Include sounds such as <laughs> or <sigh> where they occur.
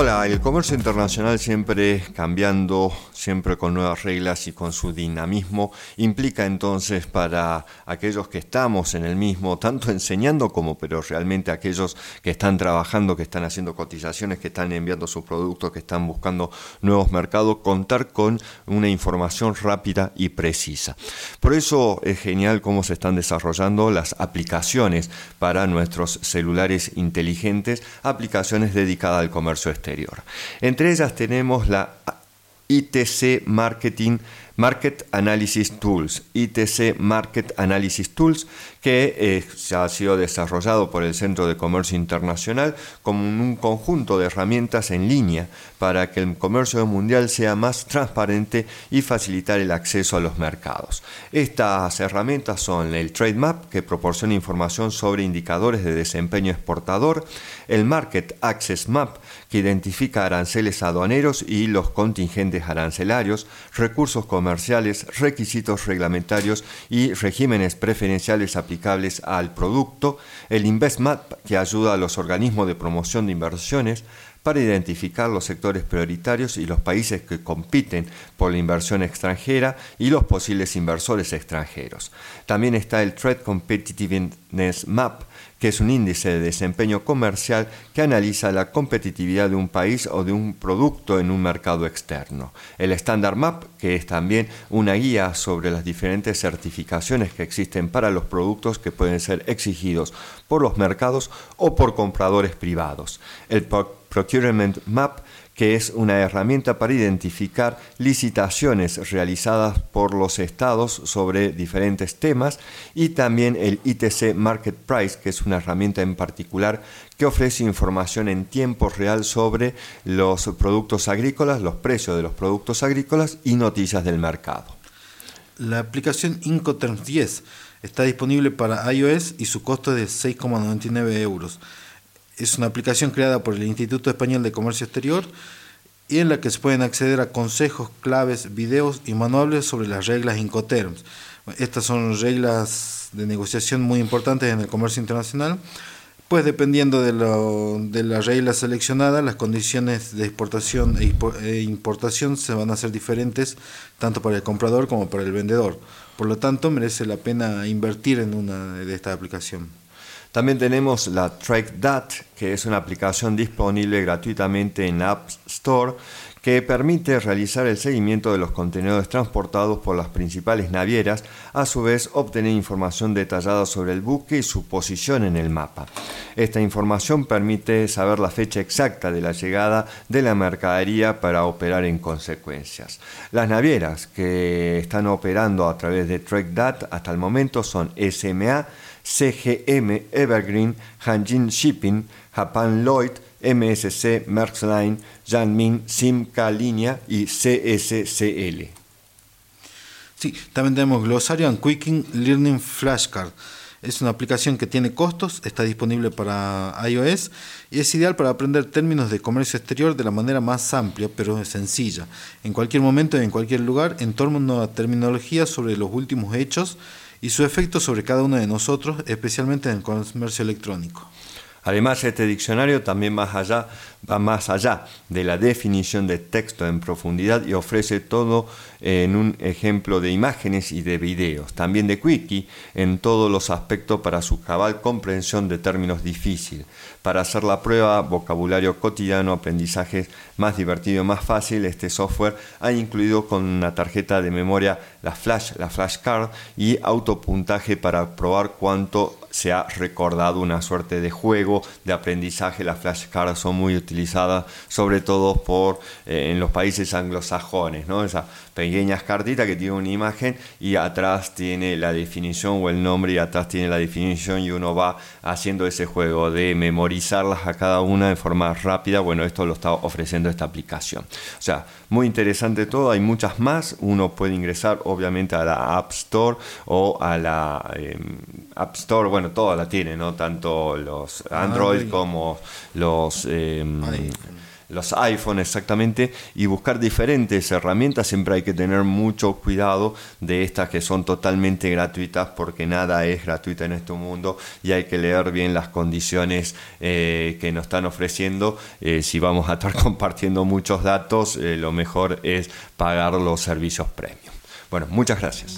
Hola, el comercio internacional siempre cambiando, siempre con nuevas reglas y con su dinamismo, implica entonces para aquellos que estamos en el mismo, tanto enseñando como pero realmente aquellos que están trabajando, que están haciendo cotizaciones, que están enviando sus productos, que están buscando nuevos mercados, contar con una información rápida y precisa. Por eso es genial cómo se están desarrollando las aplicaciones para nuestros celulares inteligentes, aplicaciones dedicadas al comercio exterior. Entre ellas tenemos la ITC Marketing Market Analysis Tools, ITC Market Analysis Tools, que eh, ha sido desarrollado por el Centro de Comercio Internacional como un conjunto de herramientas en línea para que el comercio mundial sea más transparente y facilitar el acceso a los mercados. Estas herramientas son el Trade Map, que proporciona información sobre indicadores de desempeño exportador, el Market Access Map, que identifica aranceles aduaneros y los contingentes arancelarios, recursos comerciales, requisitos reglamentarios y regímenes preferenciales aplicables al producto, el InvestMap, que ayuda a los organismos de promoción de inversiones, para identificar los sectores prioritarios y los países que compiten por la inversión extranjera y los posibles inversores extranjeros. También está el Trade Competitiveness Map, que es un índice de desempeño comercial que analiza la competitividad de un país o de un producto en un mercado externo. El Standard Map, que es también una guía sobre las diferentes certificaciones que existen para los productos que pueden ser exigidos por los mercados o por compradores privados. El Procurement Map, que es una herramienta para identificar licitaciones realizadas por los estados sobre diferentes temas, y también el ITC Market Price, que es una herramienta en particular que ofrece información en tiempo real sobre los productos agrícolas, los precios de los productos agrícolas y noticias del mercado. La aplicación Incoterms 10 está disponible para iOS y su costo es de 6,99 euros es una aplicación creada por el Instituto Español de Comercio Exterior y en la que se pueden acceder a consejos, claves, videos y manuales sobre las reglas Incoterms. Estas son reglas de negociación muy importantes en el comercio internacional, pues dependiendo de, lo, de la regla seleccionada, las condiciones de exportación e, e importación se van a hacer diferentes tanto para el comprador como para el vendedor. Por lo tanto, merece la pena invertir en una de estas aplicaciones. También tenemos la TrackDat, que es una aplicación disponible gratuitamente en App Store que permite realizar el seguimiento de los contenedores transportados por las principales navieras, a su vez obtener información detallada sobre el buque y su posición en el mapa. Esta información permite saber la fecha exacta de la llegada de la mercadería para operar en consecuencias. Las navieras que están operando a través de TrackDat hasta el momento son SMA, CGM, Evergreen, Hanjin Shipping, Japan Lloyd, MSC, Maersk Line, Janmin, Simca Línea y CSCL. Sí, también tenemos Glossarian Quicking Learning Flashcard. Es una aplicación que tiene costos, está disponible para iOS y es ideal para aprender términos de comercio exterior de la manera más amplia pero sencilla, en cualquier momento y en cualquier lugar, en torno a terminología sobre los últimos hechos y su efecto sobre cada uno de nosotros, especialmente en el comercio electrónico. Además, este diccionario también más allá, va más allá de la definición de texto en profundidad y ofrece todo en un ejemplo de imágenes y de videos, también de Quickie en todos los aspectos para su cabal comprensión de términos difíciles, para hacer la prueba, vocabulario cotidiano, aprendizaje más divertido, más fácil, este software ha incluido con una tarjeta de memoria la flash, la flashcard y autopuntaje para probar cuánto se ha recordado una suerte de juego de aprendizaje. Las flashcards son muy utilizadas, sobre todo por eh, en los países anglosajones, ¿no? Esas pequeñas cartitas que tienen una imagen y atrás tiene la definición o el nombre y atrás tiene la definición y uno va haciendo ese juego de memorizarlas a cada una de forma rápida. Bueno, esto lo está ofreciendo esta aplicación. O sea, muy interesante todo, hay muchas más. Uno puede ingresar obviamente a la App Store o a la em, App Store, bueno, todas la tienen, ¿no? Tanto los Android como los... Em, los iPhones exactamente y buscar diferentes herramientas. Siempre hay que tener mucho cuidado de estas que son totalmente gratuitas porque nada es gratuito en este mundo y hay que leer bien las condiciones eh, que nos están ofreciendo. Eh, si vamos a estar <laughs> compartiendo muchos datos, eh, lo mejor es pagar los servicios premium. Bueno, muchas gracias.